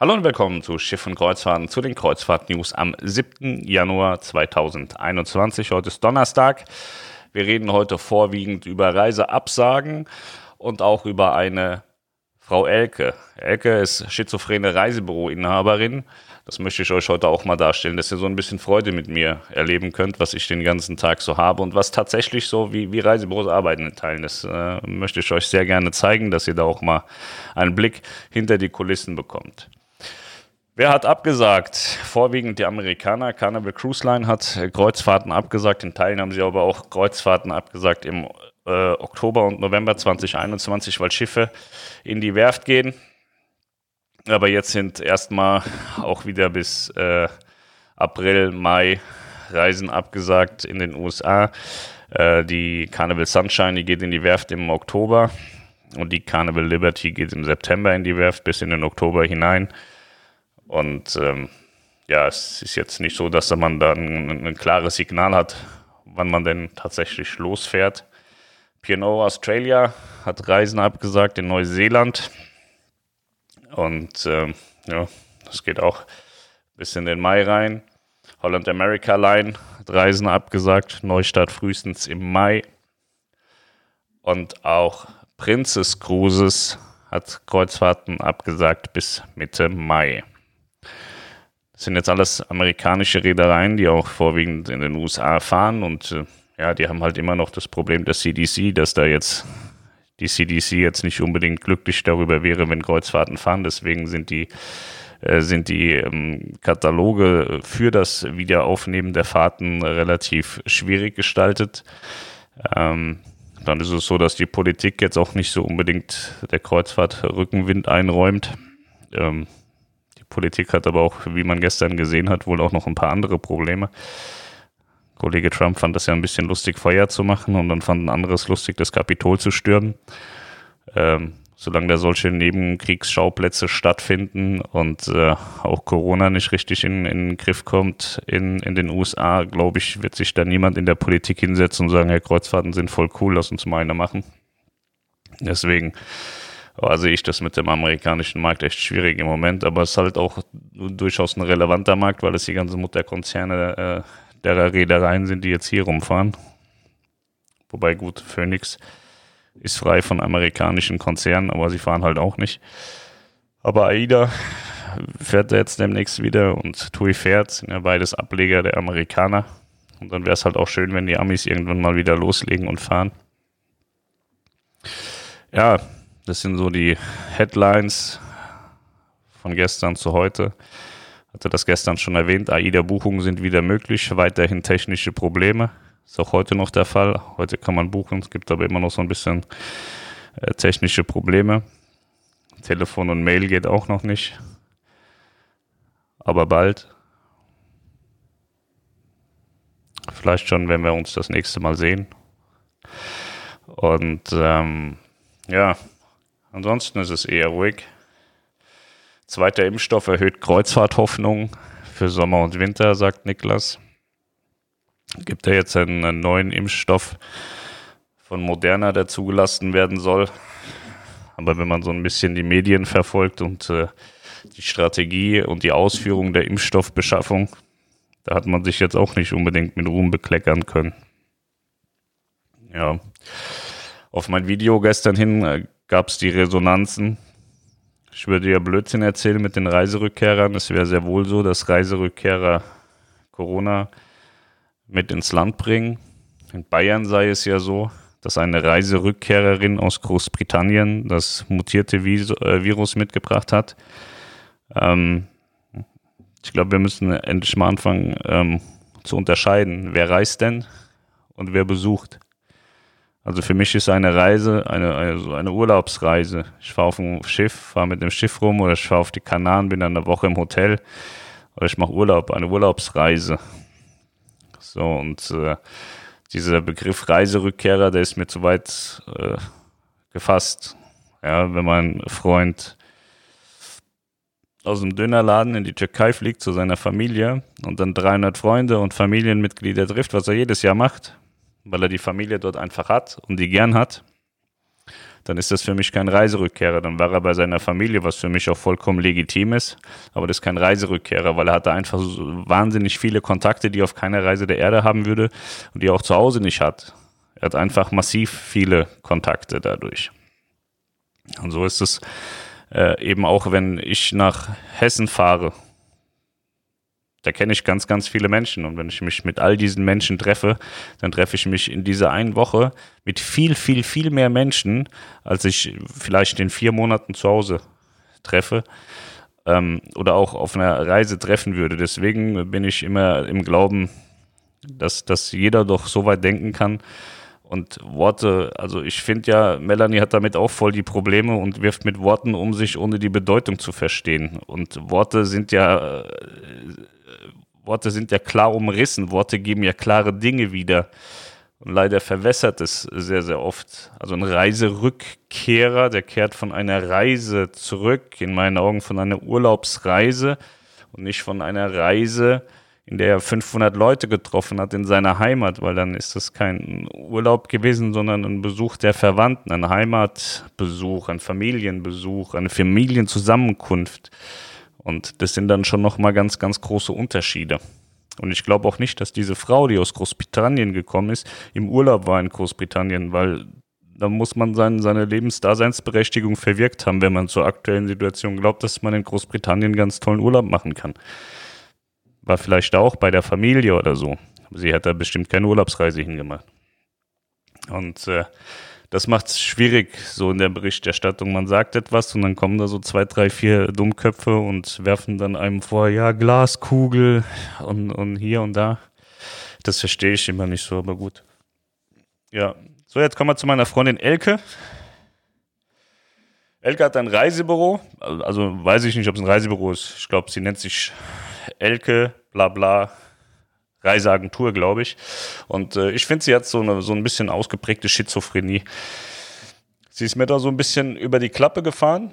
Hallo und willkommen zu Schiff und Kreuzfahrten, zu den Kreuzfahrt-News am 7. Januar 2021. Heute ist Donnerstag. Wir reden heute vorwiegend über Reiseabsagen und auch über eine Frau Elke. Elke ist schizophrene Reisebüroinhaberin. Das möchte ich euch heute auch mal darstellen, dass ihr so ein bisschen Freude mit mir erleben könnt, was ich den ganzen Tag so habe und was tatsächlich so wie, wie Reisebüros arbeiten in Teilen. Das äh, möchte ich euch sehr gerne zeigen, dass ihr da auch mal einen Blick hinter die Kulissen bekommt. Wer hat abgesagt? Vorwiegend die Amerikaner. Carnival Cruise Line hat Kreuzfahrten abgesagt. In Teilen haben sie aber auch Kreuzfahrten abgesagt im äh, Oktober und November 2021, weil Schiffe in die Werft gehen. Aber jetzt sind erstmal auch wieder bis äh, April, Mai Reisen abgesagt in den USA. Äh, die Carnival Sunshine, die geht in die Werft im Oktober und die Carnival Liberty geht im September in die Werft bis in den Oktober hinein. Und ähm, ja, es ist jetzt nicht so, dass man dann ein, ein klares Signal hat, wann man denn tatsächlich losfährt. P&O Australia hat Reisen abgesagt in Neuseeland. Und ähm, ja, das geht auch bis in den Mai rein. Holland America Line hat Reisen abgesagt, Neustart frühestens im Mai. Und auch Princess Cruises hat Kreuzfahrten abgesagt bis Mitte Mai. Das sind jetzt alles amerikanische Reedereien, die auch vorwiegend in den USA fahren und äh, ja, die haben halt immer noch das Problem der CDC, dass da jetzt die CDC jetzt nicht unbedingt glücklich darüber wäre, wenn Kreuzfahrten fahren. Deswegen sind die, äh, sind die ähm, Kataloge für das Wiederaufnehmen der Fahrten relativ schwierig gestaltet. Ähm, dann ist es so, dass die Politik jetzt auch nicht so unbedingt der Kreuzfahrt Rückenwind einräumt. Ähm, Politik hat aber auch, wie man gestern gesehen hat, wohl auch noch ein paar andere Probleme. Kollege Trump fand das ja ein bisschen lustig, Feuer zu machen und dann fand ein anderes lustig, das Kapitol zu stürmen. Ähm, solange da solche Nebenkriegsschauplätze stattfinden und äh, auch Corona nicht richtig in, in den Griff kommt in, in den USA, glaube ich, wird sich da niemand in der Politik hinsetzen und sagen, Herr Kreuzfahrten sind voll cool, lass uns mal eine machen. Deswegen sehe ich das mit dem amerikanischen Markt echt schwierig im Moment, aber es ist halt auch durchaus ein relevanter Markt, weil es die ganzen Mutterkonzerne äh, der Reedereien sind, die jetzt hier rumfahren. Wobei gut, Phoenix ist frei von amerikanischen Konzernen, aber sie fahren halt auch nicht. Aber AIDA fährt jetzt demnächst wieder und TUI fährt, sind ja beides Ableger der Amerikaner. Und dann wäre es halt auch schön, wenn die Amis irgendwann mal wieder loslegen und fahren. Ja, das sind so die Headlines von gestern zu heute hatte das gestern schon erwähnt, AIDA-Buchungen sind wieder möglich, weiterhin technische Probleme. Ist auch heute noch der Fall. Heute kann man buchen, es gibt aber immer noch so ein bisschen äh, technische Probleme. Telefon und Mail geht auch noch nicht. Aber bald. Vielleicht schon, wenn wir uns das nächste Mal sehen. Und ähm, ja, ansonsten ist es eher ruhig. Zweiter Impfstoff erhöht Kreuzfahrthoffnung für Sommer und Winter, sagt Niklas. Gibt er jetzt einen neuen Impfstoff von Moderna, der zugelassen werden soll. Aber wenn man so ein bisschen die Medien verfolgt und äh, die Strategie und die Ausführung der Impfstoffbeschaffung, da hat man sich jetzt auch nicht unbedingt mit Ruhm bekleckern können. Ja. Auf mein Video gestern hin äh, gab es die Resonanzen ich würde ja Blödsinn erzählen mit den Reiserückkehrern. Es wäre sehr wohl so, dass Reiserückkehrer Corona mit ins Land bringen. In Bayern sei es ja so, dass eine Reiserückkehrerin aus Großbritannien das mutierte äh, Virus mitgebracht hat. Ähm, ich glaube, wir müssen endlich mal anfangen ähm, zu unterscheiden, wer reist denn und wer besucht. Also für mich ist eine Reise eine, eine, eine Urlaubsreise. Ich fahre auf ein Schiff, fahre mit dem Schiff rum oder ich fahre auf die Kanaren, bin dann eine Woche im Hotel oder ich mache Urlaub, eine Urlaubsreise. So und äh, dieser Begriff Reiserückkehrer, der ist mir zu weit äh, gefasst. Ja, wenn mein Freund aus dem Dönerladen in die Türkei fliegt zu seiner Familie und dann 300 Freunde und Familienmitglieder trifft, was er jedes Jahr macht, weil er die Familie dort einfach hat und die gern hat, dann ist das für mich kein Reiserückkehrer. Dann war er bei seiner Familie, was für mich auch vollkommen legitim ist. Aber das ist kein Reiserückkehrer, weil er hatte einfach so wahnsinnig viele Kontakte, die er auf keiner Reise der Erde haben würde und die er auch zu Hause nicht hat. Er hat einfach massiv viele Kontakte dadurch. Und so ist es äh, eben auch, wenn ich nach Hessen fahre da kenne ich ganz, ganz viele Menschen. Und wenn ich mich mit all diesen Menschen treffe, dann treffe ich mich in dieser einen Woche mit viel, viel, viel mehr Menschen, als ich vielleicht in vier Monaten zu Hause treffe ähm, oder auch auf einer Reise treffen würde. Deswegen bin ich immer im Glauben, dass, dass jeder doch so weit denken kann. Und Worte, also ich finde ja, Melanie hat damit auch voll die Probleme und wirft mit Worten um sich, ohne die Bedeutung zu verstehen. Und Worte sind ja äh, Worte sind ja klar umrissen, Worte geben ja klare Dinge wieder. Und leider verwässert es sehr, sehr oft. Also ein Reiserückkehrer, der kehrt von einer Reise zurück, in meinen Augen von einer Urlaubsreise und nicht von einer Reise, in der er 500 Leute getroffen hat in seiner Heimat, weil dann ist das kein Urlaub gewesen, sondern ein Besuch der Verwandten, ein Heimatbesuch, ein Familienbesuch, eine Familienzusammenkunft. Und das sind dann schon nochmal ganz, ganz große Unterschiede. Und ich glaube auch nicht, dass diese Frau, die aus Großbritannien gekommen ist, im Urlaub war in Großbritannien, weil da muss man sein, seine Lebensdaseinsberechtigung verwirkt haben, wenn man zur aktuellen Situation glaubt, dass man in Großbritannien ganz tollen Urlaub machen kann. War vielleicht auch bei der Familie oder so. Sie hat da bestimmt keine Urlaubsreise hingemacht. Und äh, das macht es schwierig, so in der Berichterstattung. Man sagt etwas und dann kommen da so zwei, drei, vier Dummköpfe und werfen dann einem vor, ja, Glaskugel und, und hier und da. Das verstehe ich immer nicht so, aber gut. Ja, so, jetzt kommen wir zu meiner Freundin Elke. Elke hat ein Reisebüro, also weiß ich nicht, ob es ein Reisebüro ist. Ich glaube, sie nennt sich Elke, bla bla, Reiseagentur, glaube ich. Und äh, ich finde, sie hat so, eine, so ein bisschen ausgeprägte Schizophrenie. Sie ist mir da so ein bisschen über die Klappe gefahren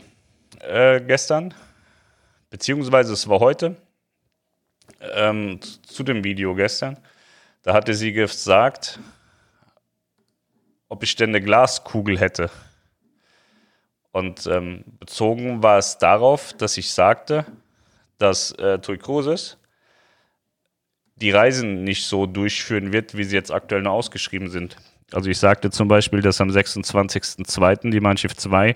äh, gestern, beziehungsweise es war heute, ähm, zu dem Video gestern. Da hatte sie gesagt, ob ich denn eine Glaskugel hätte. Und ähm, bezogen war es darauf, dass ich sagte, dass äh, Tui Cruises die Reisen nicht so durchführen wird, wie sie jetzt aktuell noch ausgeschrieben sind. Also ich sagte zum Beispiel, dass am 26.02. die Mannschaft 2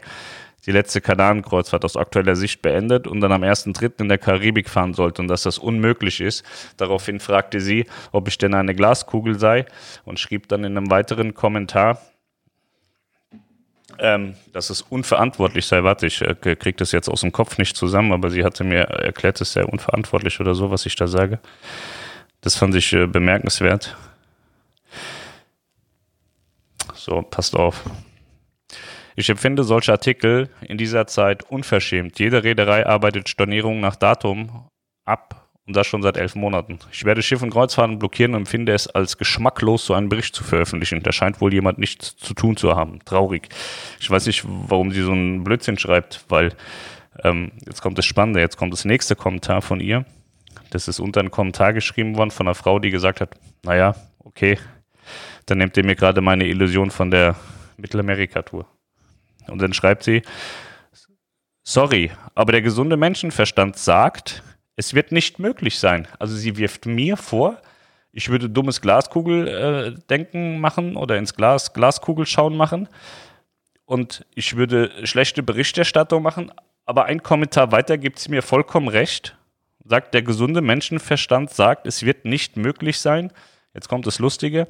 die letzte Kanarenkreuzfahrt aus aktueller Sicht beendet und dann am 1.3. in der Karibik fahren sollte und dass das unmöglich ist. Daraufhin fragte sie, ob ich denn eine Glaskugel sei und schrieb dann in einem weiteren Kommentar, ähm, dass es unverantwortlich sei. Warte, ich äh, kriege das jetzt aus dem Kopf nicht zusammen, aber sie hatte mir erklärt, es sei unverantwortlich oder so, was ich da sage. Das fand ich äh, bemerkenswert. So, passt auf. Ich empfinde solche Artikel in dieser Zeit unverschämt. Jede Reederei arbeitet Stornierungen nach Datum ab und das schon seit elf Monaten. Ich werde Schiff- und Kreuzfahrten blockieren und empfinde es als geschmacklos, so einen Bericht zu veröffentlichen. Da scheint wohl jemand nichts zu tun zu haben. Traurig. Ich weiß nicht, warum sie so einen Blödsinn schreibt, weil ähm, jetzt kommt das Spannende, jetzt kommt das nächste Kommentar von ihr. Das ist unter einen Kommentar geschrieben worden von einer Frau, die gesagt hat, naja, okay, dann nehmt ihr mir gerade meine Illusion von der Mittelamerika-Tour. Und dann schreibt sie, sorry, aber der gesunde Menschenverstand sagt, es wird nicht möglich sein. Also sie wirft mir vor, ich würde dummes Glaskugeldenken äh, machen oder ins Glas Glaskugelschauen machen und ich würde schlechte Berichterstattung machen, aber ein Kommentar weiter gibt sie mir vollkommen recht sagt, der gesunde Menschenverstand sagt, es wird nicht möglich sein. Jetzt kommt das Lustige.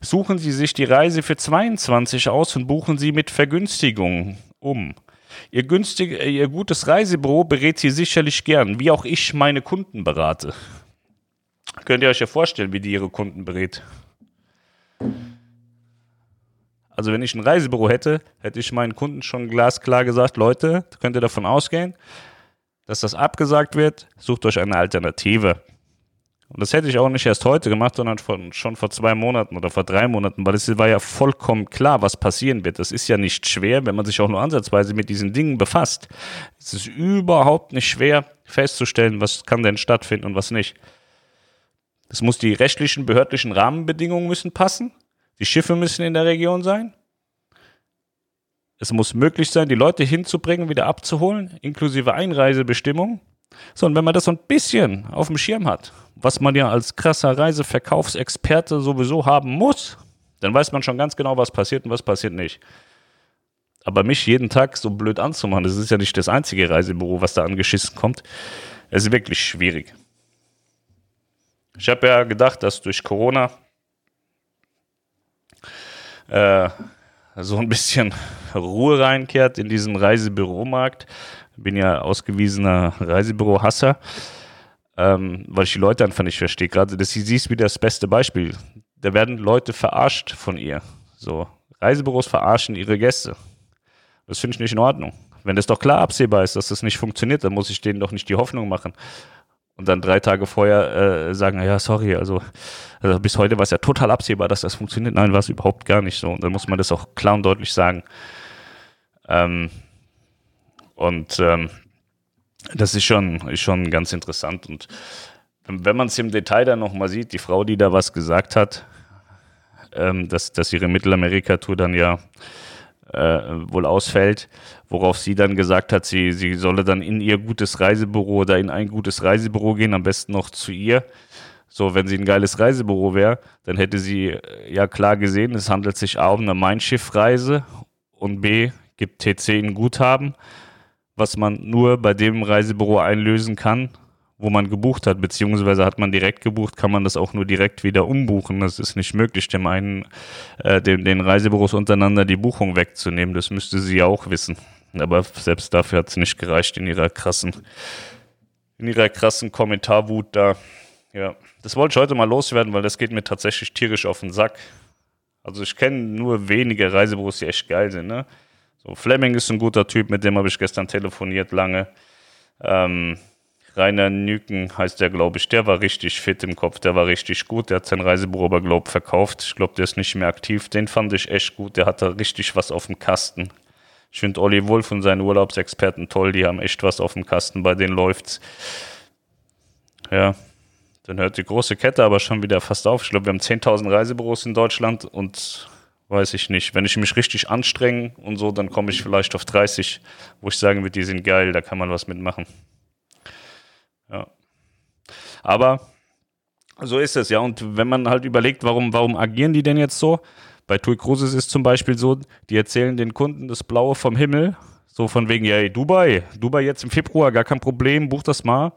Suchen Sie sich die Reise für 22 aus und buchen Sie mit Vergünstigung um. Ihr, günstig, äh, Ihr gutes Reisebüro berät Sie sicherlich gern, wie auch ich meine Kunden berate. Könnt ihr euch ja vorstellen, wie die ihre Kunden berät. Also wenn ich ein Reisebüro hätte, hätte ich meinen Kunden schon glasklar gesagt, Leute, könnt ihr davon ausgehen, dass das abgesagt wird, sucht euch eine Alternative. Und das hätte ich auch nicht erst heute gemacht, sondern von, schon vor zwei Monaten oder vor drei Monaten, weil es war ja vollkommen klar, was passieren wird. Das ist ja nicht schwer, wenn man sich auch nur ansatzweise mit diesen Dingen befasst. Es ist überhaupt nicht schwer festzustellen, was kann denn stattfinden und was nicht. Es muss die rechtlichen, behördlichen Rahmenbedingungen müssen passen. Die Schiffe müssen in der Region sein. Es muss möglich sein, die Leute hinzubringen, wieder abzuholen, inklusive Einreisebestimmung. So, und wenn man das so ein bisschen auf dem Schirm hat, was man ja als krasser Reiseverkaufsexperte sowieso haben muss, dann weiß man schon ganz genau, was passiert und was passiert nicht. Aber mich jeden Tag so blöd anzumachen, das ist ja nicht das einzige Reisebüro, was da angeschissen kommt. Es ist wirklich schwierig. Ich habe ja gedacht, dass durch Corona äh, so ein bisschen Ruhe reinkehrt in diesen Reisebüromarkt. Bin ja ausgewiesener Reisebüro-Hasser, ähm, weil ich die Leute einfach nicht verstehe. Gerade das sie ist wieder das beste Beispiel. Da werden Leute verarscht von ihr. So, Reisebüros verarschen ihre Gäste. Das finde ich nicht in Ordnung. Wenn das doch klar absehbar ist, dass das nicht funktioniert, dann muss ich denen doch nicht die Hoffnung machen. Und dann drei Tage vorher äh, sagen, ja, sorry, also, also bis heute war es ja total absehbar, dass das funktioniert. Nein, war es überhaupt gar nicht so. Und dann muss man das auch klar und deutlich sagen. Ähm, und ähm, das ist schon, ist schon ganz interessant. Und wenn man es im Detail dann nochmal sieht, die Frau, die da was gesagt hat, ähm, dass, dass ihre Mittelamerika-Tour dann ja äh, wohl ausfällt, worauf sie dann gesagt hat, sie, sie solle dann in ihr gutes Reisebüro oder in ein gutes Reisebüro gehen, am besten noch zu ihr. So, wenn sie ein geiles Reisebüro wäre, dann hätte sie äh, ja klar gesehen, es handelt sich A um eine Mein Schiff-Reise und B gibt TC ein Guthaben, was man nur bei dem Reisebüro einlösen kann, wo man gebucht hat, beziehungsweise hat man direkt gebucht, kann man das auch nur direkt wieder umbuchen. Das ist nicht möglich, dem einen, äh, dem, den Reisebüros untereinander die Buchung wegzunehmen. Das müsste sie ja auch wissen. Aber selbst dafür hat es nicht gereicht in ihrer krassen, in ihrer krassen Kommentarwut da. Ja, das wollte ich heute mal loswerden, weil das geht mir tatsächlich tierisch auf den Sack. Also ich kenne nur wenige Reisebüros, die echt geil sind. Ne? So Fleming ist ein guter Typ, mit dem habe ich gestern telefoniert lange. Ähm, Rainer Nüken heißt der, glaube ich, der war richtig fit im Kopf, der war richtig gut, der hat sein Reisebüro aber, glaube verkauft. Ich glaube, der ist nicht mehr aktiv. Den fand ich echt gut, der hatte richtig was auf dem Kasten. Ich finde Olli Wolf und seine Urlaubsexperten toll, die haben echt was auf dem Kasten, bei denen läuft's. Ja, dann hört die große Kette aber schon wieder fast auf. Ich glaube, wir haben 10.000 Reisebüros in Deutschland und weiß ich nicht. Wenn ich mich richtig anstrenge und so, dann komme ich vielleicht auf 30, wo ich sagen würde, die sind geil, da kann man was mitmachen. Ja. Aber so ist es, ja. Und wenn man halt überlegt, warum, warum agieren die denn jetzt so? Bei TUI Cruises ist zum Beispiel so, die erzählen den Kunden das Blaue vom Himmel. So von wegen, ja, Dubai, Dubai jetzt im Februar, gar kein Problem, buch das mal.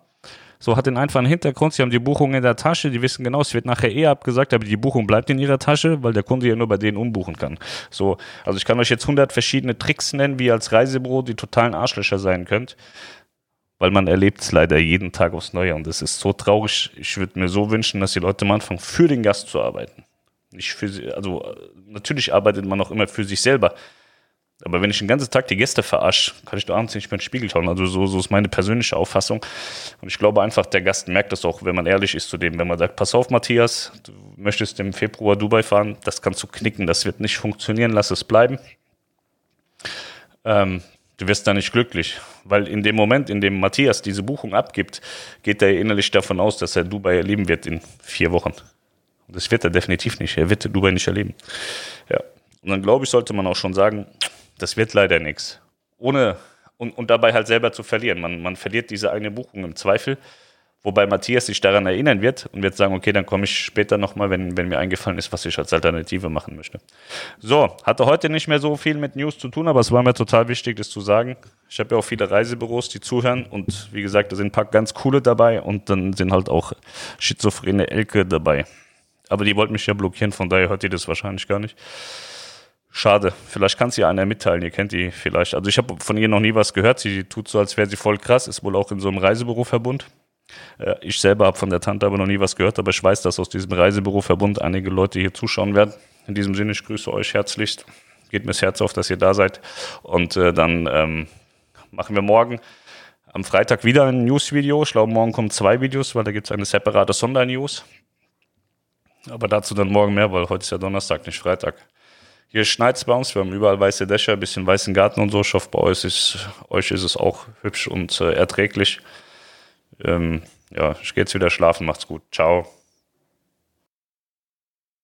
So hat den einfachen Hintergrund, sie haben die Buchung in der Tasche, die wissen genau, es wird nachher eh abgesagt, aber die Buchung bleibt in ihrer Tasche, weil der Kunde ja nur bei denen umbuchen kann. So, also ich kann euch jetzt 100 verschiedene Tricks nennen, wie ihr als Reisebüro die totalen Arschlöcher sein könnt weil man erlebt es leider jeden Tag aufs Neue und es ist so traurig. Ich würde mir so wünschen, dass die Leute am Anfang für den Gast zu arbeiten. Nicht für sie, also natürlich arbeitet man auch immer für sich selber. Aber wenn ich den ganzen Tag die Gäste verarsche, kann ich da abends nicht mehr in den Spiegel schauen. Also so, so ist meine persönliche Auffassung. Und ich glaube einfach, der Gast merkt das auch, wenn man ehrlich ist zu dem. Wenn man sagt, pass auf, Matthias, du möchtest im Februar Dubai fahren, das kannst du knicken, das wird nicht funktionieren, lass es bleiben. Ähm, du wirst da nicht glücklich, weil in dem Moment, in dem Matthias diese Buchung abgibt, geht er innerlich davon aus, dass er Dubai erleben wird in vier Wochen. Und das wird er definitiv nicht. Er wird Dubai nicht erleben. Ja. Und dann glaube ich, sollte man auch schon sagen, das wird leider nichts. Ohne und, und dabei halt selber zu verlieren. Man, man verliert diese eine Buchung im Zweifel. Wobei Matthias sich daran erinnern wird und wird sagen, okay, dann komme ich später nochmal, wenn, wenn mir eingefallen ist, was ich als Alternative machen möchte. So, hatte heute nicht mehr so viel mit News zu tun, aber es war mir total wichtig, das zu sagen. Ich habe ja auch viele Reisebüros, die zuhören und wie gesagt, da sind ein paar ganz coole dabei und dann sind halt auch schizophrene Elke dabei. Aber die wollten mich ja blockieren, von daher hört ihr das wahrscheinlich gar nicht. Schade. Vielleicht kann es ja einer mitteilen. Ihr kennt die vielleicht. Also ich habe von ihr noch nie was gehört. Sie tut so, als wäre sie voll krass. Ist wohl auch in so einem Reisebüroverbund. Äh, ich selber habe von der Tante aber noch nie was gehört, aber ich weiß, dass aus diesem Reisebüroverbund einige Leute hier zuschauen werden. In diesem Sinne, ich grüße euch herzlichst. Geht mir das Herz auf, dass ihr da seid. Und äh, dann ähm, machen wir morgen am Freitag wieder ein News-Video. Ich glaube, morgen kommen zwei Videos, weil da gibt es eine separate Sondernews. Aber dazu dann morgen mehr, weil heute ist ja Donnerstag, nicht Freitag. Hier schneit es bei uns, wir haben überall weiße Dächer, ein bisschen weißen Garten und so. Ich hoffe, bei euch ist, euch ist es auch hübsch und äh, erträglich. Ähm, ja, ich gehe jetzt wieder schlafen. Macht's gut. Ciao.